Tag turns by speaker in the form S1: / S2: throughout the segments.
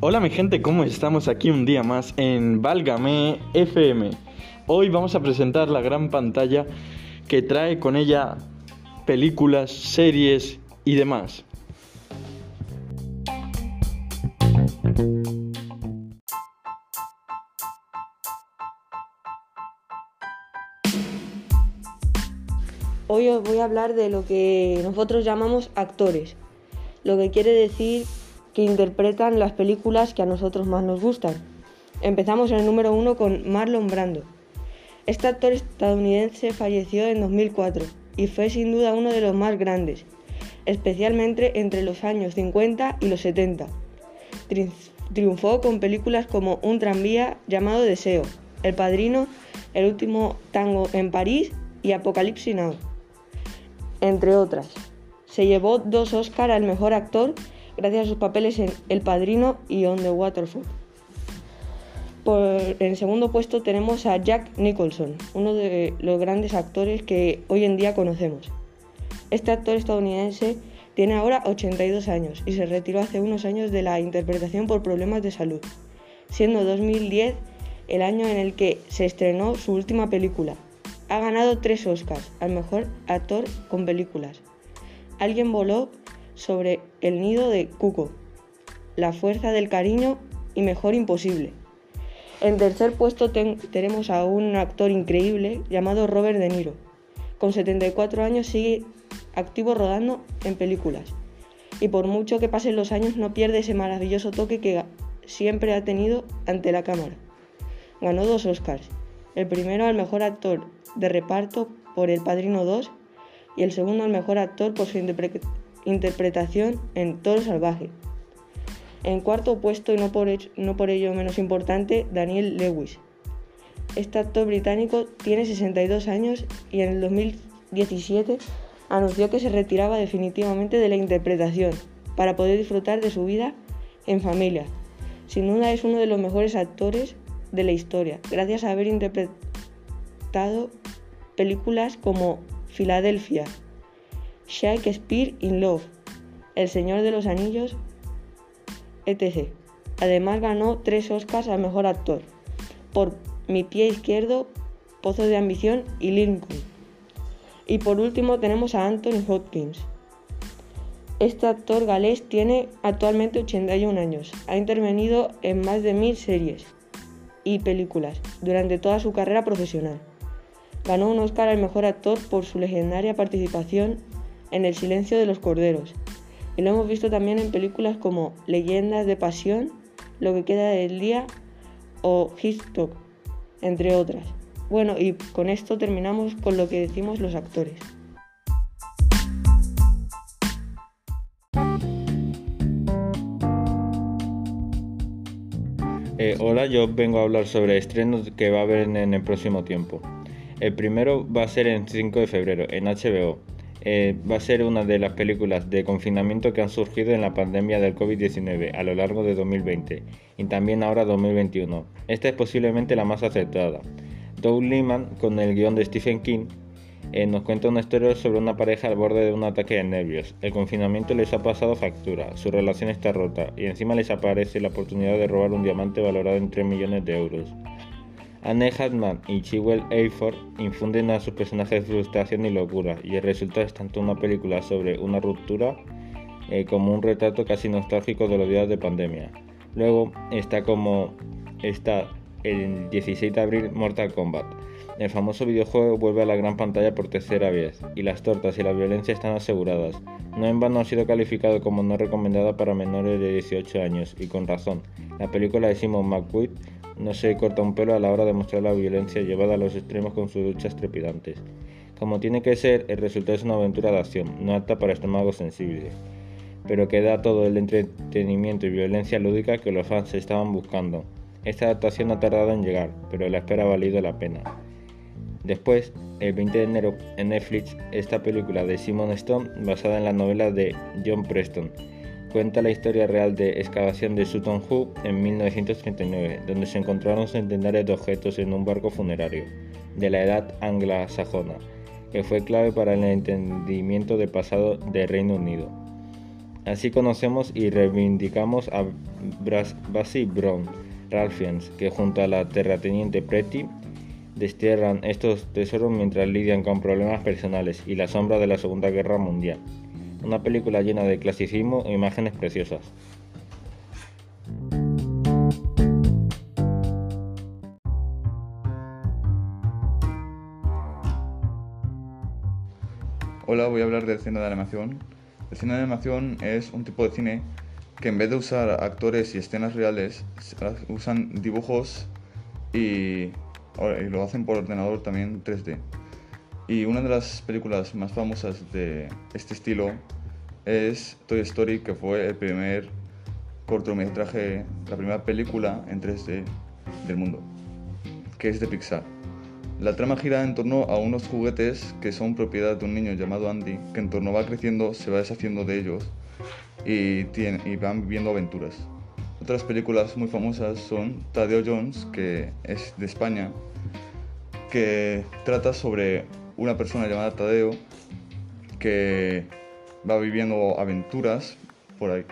S1: Hola mi gente, ¿cómo estamos aquí un día más en Válgame FM? Hoy vamos a presentar la gran pantalla que trae con ella películas, series y demás.
S2: Hoy os voy a hablar de lo que nosotros llamamos actores, lo que quiere decir que interpretan las películas que a nosotros más nos gustan. Empezamos en el número uno con Marlon Brando. Este actor estadounidense falleció en 2004 y fue sin duda uno de los más grandes, especialmente entre los años 50 y los 70. Triunfó con películas como Un tranvía llamado Deseo, El Padrino, El último tango en París y Apocalipsis Now entre otras. Se llevó dos Oscars al mejor actor gracias a sus papeles en El Padrino y On the Waterfall. Por, en segundo puesto tenemos a Jack Nicholson, uno de los grandes actores que hoy en día conocemos. Este actor estadounidense tiene ahora 82 años y se retiró hace unos años de la interpretación por problemas de salud, siendo 2010 el año en el que se estrenó su última película, ha ganado tres Oscars al mejor actor con películas. Alguien voló sobre el nido de Cuco, La fuerza del cariño y Mejor imposible. En tercer puesto tenemos a un actor increíble llamado Robert De Niro. Con 74 años sigue activo rodando en películas. Y por mucho que pasen los años no pierde ese maravilloso toque que siempre ha tenido ante la cámara. Ganó dos Oscars. El primero al mejor actor de reparto por El Padrino 2 y el segundo al mejor actor por su interpretación en Toro Salvaje. En cuarto puesto, y no por, no por ello menos importante, Daniel Lewis. Este actor británico tiene 62 años y en el 2017 anunció que se retiraba definitivamente de la interpretación para poder disfrutar de su vida en familia. Sin duda es uno de los mejores actores de la historia, gracias a haber interpretado películas como Filadelfia, Shakespeare in Love, El Señor de los Anillos, etc. Además ganó tres Oscars al Mejor Actor por Mi Pie Izquierdo, Pozo de Ambición y Lincoln. Y por último tenemos a Anthony Hopkins. Este actor galés tiene actualmente 81 años. Ha intervenido en más de mil series y películas durante toda su carrera profesional. Ganó un Oscar al mejor actor por su legendaria participación en El silencio de los corderos. Y lo hemos visto también en películas como Leyendas de Pasión, Lo que queda del día o Hitchcock, entre otras. Bueno, y con esto terminamos con lo que decimos los actores.
S3: Eh, hola, yo vengo a hablar sobre estrenos que va a haber en el próximo tiempo. El primero va a ser el 5 de febrero en HBO. Eh, va a ser una de las películas de confinamiento que han surgido en la pandemia del COVID-19 a lo largo de 2020 y también ahora 2021. Esta es posiblemente la más aceptada. Doug Liman, con el guion de Stephen King, eh, nos cuenta una historia sobre una pareja al borde de un ataque de nervios. El confinamiento les ha pasado factura, su relación está rota y encima les aparece la oportunidad de robar un diamante valorado en 3 millones de euros. Anne Hartman y Chiwell Ayford infunden a sus personajes frustración y locura, y el resultado es tanto una película sobre una ruptura eh, como un retrato casi nostálgico de los días de pandemia. Luego está como está el 16 de abril Mortal Kombat. El famoso videojuego vuelve a la gran pantalla por tercera vez, y las tortas y la violencia están aseguradas. No en vano ha sido calificado como no recomendada para menores de 18 años, y con razón. La película de Simon McQueen no se corta un pelo a la hora de mostrar la violencia llevada a los extremos con sus luchas trepidantes. Como tiene que ser, el resultado es una aventura de acción, no apta para estómagos sensibles, pero que da todo el entretenimiento y violencia lúdica que los fans estaban buscando. Esta adaptación ha tardado en llegar, pero la espera ha valido la pena. Después, el 20 de enero, en Netflix, esta película de Simon Stone, basada en la novela de John Preston, cuenta la historia real de excavación de Sutton Hoo en 1939, donde se encontraron centenares de objetos en un barco funerario de la edad anglosajona, que fue clave para el entendimiento del pasado del Reino Unido. Así conocemos y reivindicamos a Basie Brown, Ralphians, que junto a la terrateniente Pretty destierran estos tesoros mientras lidian con problemas personales y la sombra de la Segunda Guerra Mundial. Una película llena de clasicismo e imágenes preciosas.
S4: Hola, voy a hablar del cine de animación. El cine de animación es un tipo de cine que en vez de usar actores y escenas reales, usan dibujos y, lo hacen por ordenador también 3D. Y una de las películas más famosas de este estilo es Toy Story, que fue el primer cortometraje, la primera película en 3D del mundo, que es de Pixar. La trama gira en torno a unos juguetes que son propiedad de un niño llamado Andy, que en torno va creciendo, se va deshaciendo de ellos y, y van viviendo aventuras. Otras películas muy famosas son Tadeo Jones, que es de España, que trata sobre una persona llamada Tadeo que va viviendo aventuras por ahí.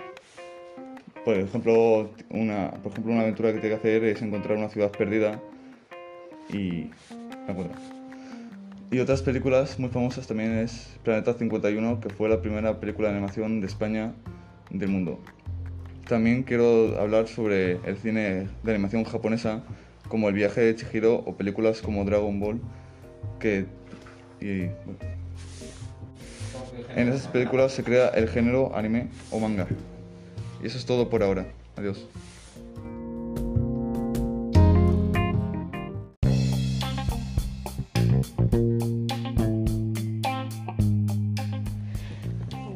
S4: Por ejemplo, una, por ejemplo, una aventura que tiene que hacer es encontrar una ciudad perdida y la encuentra. Y otras películas muy famosas también es Planeta 51, que fue la primera película de animación de España del mundo. También quiero hablar sobre el cine de animación japonesa, como El viaje de Chihiro o películas como Dragon Ball, que... Y, en esas películas se crea el género anime o manga. Y eso es todo por ahora. Adiós.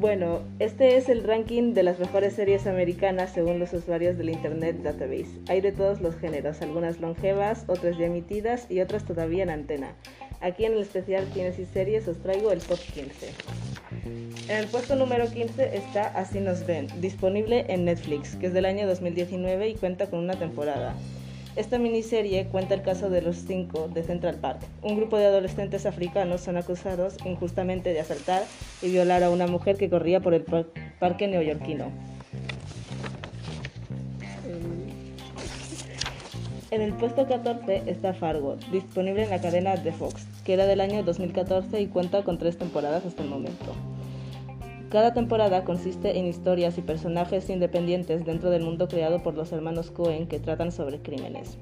S5: Bueno, este es el ranking de las mejores series americanas según los usuarios del Internet Database. Hay de todos los géneros, algunas longevas, otras ya emitidas y otras todavía en antena. Aquí en el especial Tienes y Series os traigo el top 15. En el puesto número 15 está Así nos ven, disponible en Netflix, que es del año 2019 y cuenta con una temporada. Esta miniserie cuenta el caso de los cinco de Central Park. Un grupo de adolescentes africanos son acusados injustamente de asaltar y violar a una mujer que corría por el parque neoyorquino. En el puesto 14 está Fargo, disponible en la cadena de Fox, que era del año 2014 y cuenta con tres temporadas hasta el momento. Cada temporada consiste en historias y personajes independientes dentro del mundo creado por los hermanos Cohen que tratan sobre crímenes.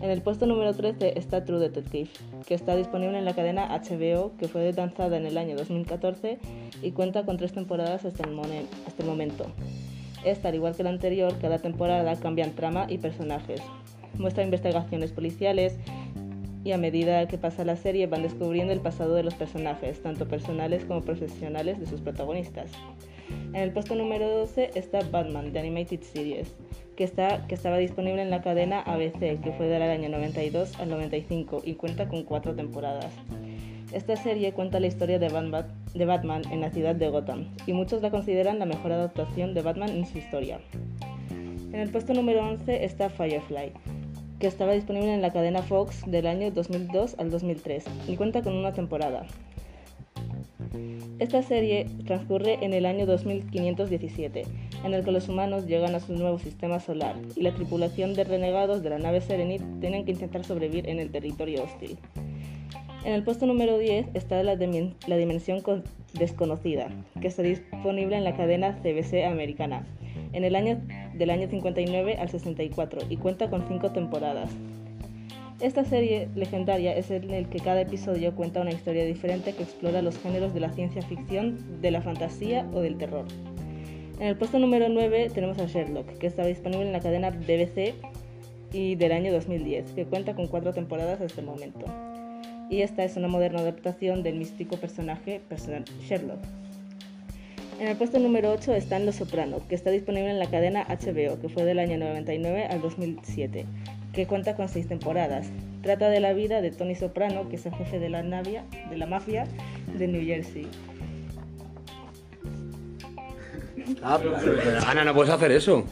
S5: En el puesto número 13 está True Detective, que está disponible en la cadena HBO, que fue lanzada en el año 2014 y cuenta con tres temporadas hasta el, momento. Esta, al igual que la anterior, cada temporada cambian trama y personajes. Muestra investigaciones policiales, y a medida que pasa la serie van descubriendo el pasado de los personajes, tanto personales como profesionales de sus protagonistas. En el puesto número 12 está Batman, The Animated Series, que, está, que estaba disponible en la cadena ABC, que fue del año 92 al 95 y cuenta con cuatro temporadas. Esta serie cuenta la historia de Batman, de Batman en la ciudad de Gotham, y muchos la consideran la mejor adaptación de Batman en su historia. En el puesto número 11 está Firefly, que estaba disponible en la cadena Fox del año 2002 al 2003 y cuenta con una temporada. Esta serie transcurre en el año 2517, en el que los humanos llegan a su nuevo sistema solar y la tripulación de renegados de la nave Serenit tienen que intentar sobrevivir en el territorio hostil. En el puesto número 10 está la, la dimensión desconocida, que está disponible en la cadena CBC americana en el año del año 59 al 64 y cuenta con cinco temporadas. Esta serie legendaria es en el que cada episodio cuenta una historia diferente que explora los géneros de la ciencia ficción, de la fantasía o del terror. En el puesto número 9 tenemos a Sherlock, que está disponible en la cadena BBC y del año 2010, que cuenta con cuatro temporadas hasta el momento. Y esta es una moderna adaptación del místico personaje Sherlock. En el puesto número 8 está Los Soprano, que está disponible en la cadena HBO, que fue del año 99 al 2007, que cuenta con seis temporadas. Trata de la vida de Tony Soprano, que es el jefe de la, navia, de la mafia de New Jersey.
S6: Ah, Ana, no puedes hacer eso.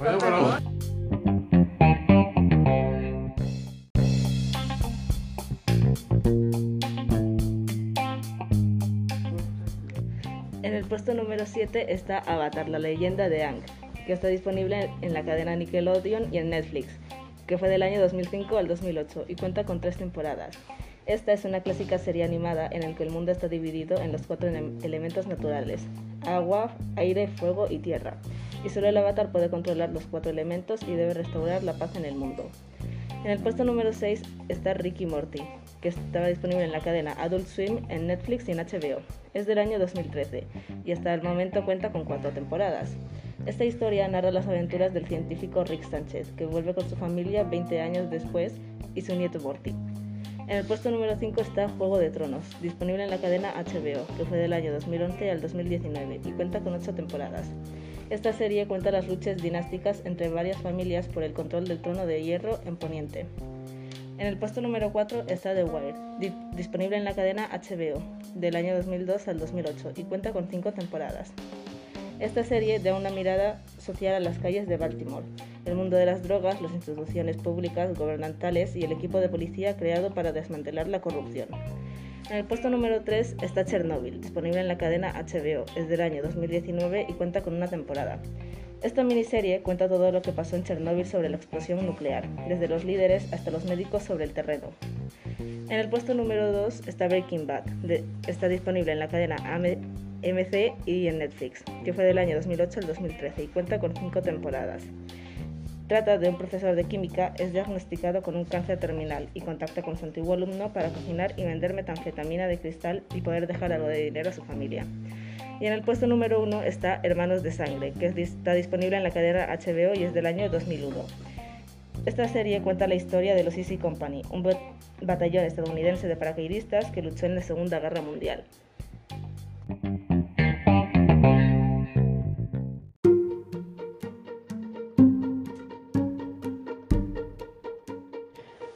S5: Número 7 está Avatar, la leyenda de Ang, que está disponible en la cadena Nickelodeon y en Netflix, que fue del año 2005 al 2008 y cuenta con tres temporadas. Esta es una clásica serie animada en la que el mundo está dividido en los cuatro elementos naturales, agua, aire, fuego y tierra, y solo el avatar puede controlar los cuatro elementos y debe restaurar la paz en el mundo. En el puesto número 6 está Ricky Morty, que estaba disponible en la cadena Adult Swim, en Netflix y en HBO. Es del año 2013 y hasta el momento cuenta con cuatro temporadas. Esta historia narra las aventuras del científico Rick Sánchez, que vuelve con su familia 20 años después y su nieto Morty. En el puesto número 5 está Juego de Tronos, disponible en la cadena HBO, que fue del año 2011 al 2019 y cuenta con 8 temporadas. Esta serie cuenta las luchas dinásticas entre varias familias por el control del trono de hierro en Poniente. En el puesto número 4 está The Wire, disponible en la cadena HBO, del año 2002 al 2008 y cuenta con 5 temporadas. Esta serie da una mirada social a las calles de Baltimore, el mundo de las drogas, las instituciones públicas, gubernamentales y el equipo de policía creado para desmantelar la corrupción. En el puesto número 3 está Chernobyl, disponible en la cadena HBO, es del año 2019 y cuenta con una temporada. Esta miniserie cuenta todo lo que pasó en Chernobyl sobre la explosión nuclear, desde los líderes hasta los médicos sobre el terreno. En el puesto número 2 está Breaking Bad, está disponible en la cadena MC y en Netflix, que fue del año 2008 al 2013 y cuenta con cinco temporadas. Trata de un profesor de química, es diagnosticado con un cáncer terminal y contacta con su antiguo alumno para cocinar y vender metanfetamina de cristal y poder dejar algo de dinero a su familia. Y en el puesto número uno está Hermanos de Sangre, que está disponible en la cadena HBO y es del año 2001. Esta serie cuenta la historia de los Easy Company, un batallón estadounidense de paracaidistas que luchó en la Segunda Guerra Mundial.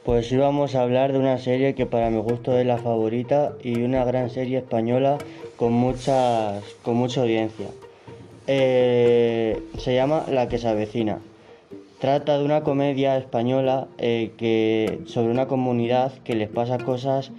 S7: Pues hoy vamos a hablar de una serie que para mi gusto es la favorita y una gran serie española con, muchas, con mucha audiencia. Eh, se llama La que se avecina. Trata de una comedia española eh, que, sobre una comunidad que les pasa cosas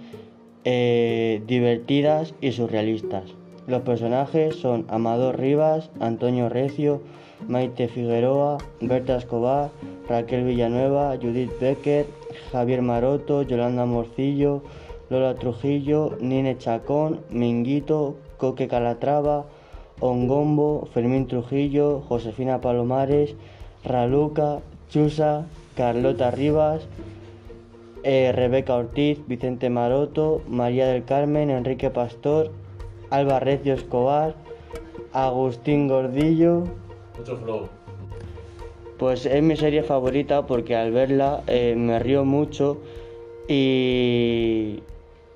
S7: eh, divertidas y surrealistas. Los personajes son Amador Rivas, Antonio Recio, Maite Figueroa, Berta Escobar, Raquel Villanueva, Judith Becker, Javier Maroto, Yolanda Morcillo, Lola Trujillo, Nine Chacón, Minguito, Coque Calatrava, Ongombo, Fermín Trujillo, Josefina Palomares, Raluca, Chusa, Carlota Rivas, eh, Rebeca Ortiz, Vicente Maroto, María del Carmen, Enrique Pastor, Alba Recio Escobar, Agustín Gordillo.
S6: Mucho flow.
S7: Pues es mi serie favorita porque al verla eh, me río mucho y,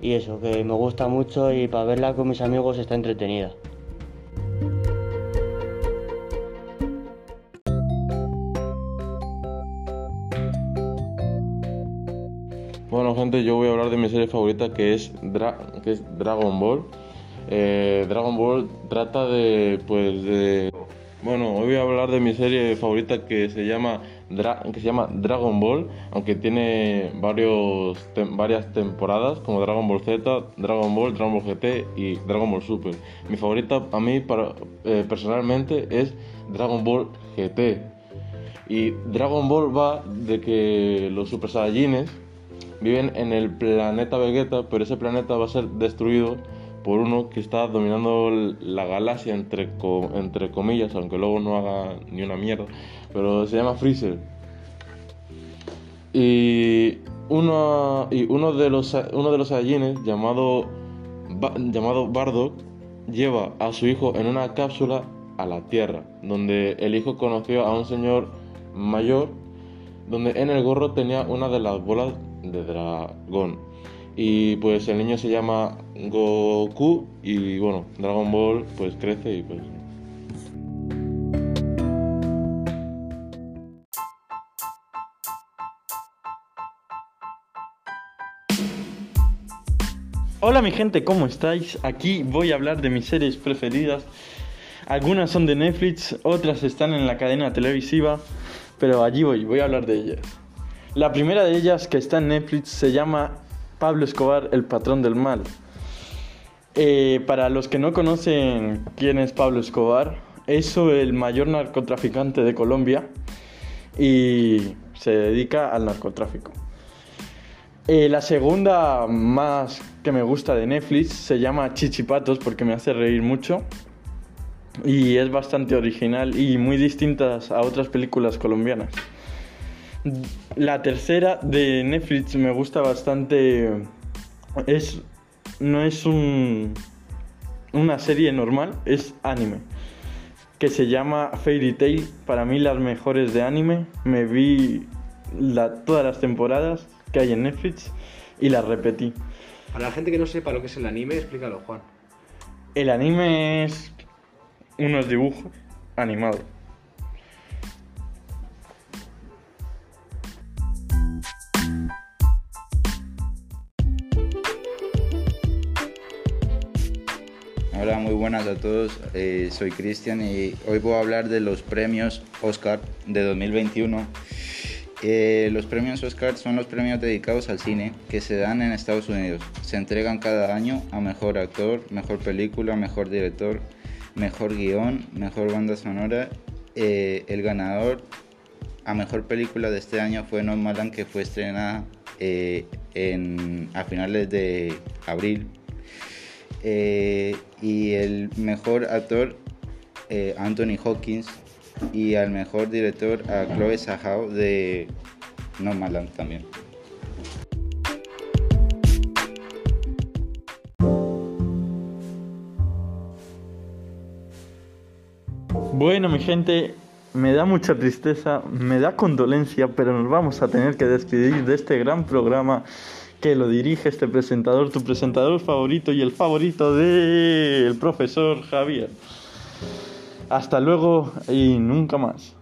S7: y eso, que me gusta mucho y para verla con mis amigos está entretenida.
S8: Bueno gente, yo voy a hablar de mi serie favorita que es, que es Dragon Ball. Eh, Dragon Ball trata de, pues, de... Bueno, hoy voy a hablar de mi serie favorita que se llama, que se llama Dragon Ball, aunque tiene varios varias temporadas como Dragon Ball Z, Dragon Ball, Dragon Ball GT y Dragon Ball Super. Mi favorita a mí para, eh, personalmente es Dragon Ball GT. Y Dragon Ball va de que los Super Saiyajines viven en el planeta Vegeta, pero ese planeta va a ser destruido por uno que está dominando la galaxia entre, entre comillas, aunque luego no haga ni una mierda, pero se llama Freezer. Y uno, y uno de los uno de los llamado llamado Bardock lleva a su hijo en una cápsula a la Tierra, donde el hijo conoció a un señor mayor donde en el gorro tenía una de las bolas de dragón. Y pues el niño se llama Goku y bueno, Dragon Ball pues crece y pues...
S1: Hola mi gente, ¿cómo estáis? Aquí voy a hablar de mis series preferidas. Algunas son de Netflix, otras están en la cadena televisiva, pero allí voy, voy a hablar de ellas. La primera de ellas que está en Netflix se llama Pablo Escobar, el patrón del mal. Eh, para los que no conocen quién es Pablo Escobar, es el mayor narcotraficante de Colombia y se dedica al narcotráfico. Eh, la segunda más que me gusta de Netflix se llama Chichipatos porque me hace reír mucho y es bastante original y muy distinta a otras películas colombianas. La tercera de Netflix me gusta bastante. Es. No es un. Una serie normal, es anime. Que se llama Fairy Tail. Para mí, las mejores de anime. Me vi todas las temporadas que hay en Netflix y las repetí.
S6: Para la gente que no sepa lo que es el anime, explícalo, Juan.
S1: El anime es unos dibujos animados.
S9: Eh, soy Cristian y hoy voy a hablar de los premios Oscar de 2021. Eh, los premios Oscar son los premios dedicados al cine que se dan en Estados Unidos. Se entregan cada año a mejor actor, mejor película, mejor director, mejor guion, mejor banda sonora. Eh, el ganador a mejor película de este año fue Nomadland, que fue estrenada en, a finales de abril eh, y el mejor actor eh, Anthony Hawkins y al mejor director a Chloe Zhao de Nomadland también.
S1: Bueno, mi gente, me da mucha tristeza, me da condolencia, pero nos vamos a tener que despedir de este gran programa que lo dirige este presentador, tu presentador favorito y el favorito del profesor Javier. Hasta luego y nunca más.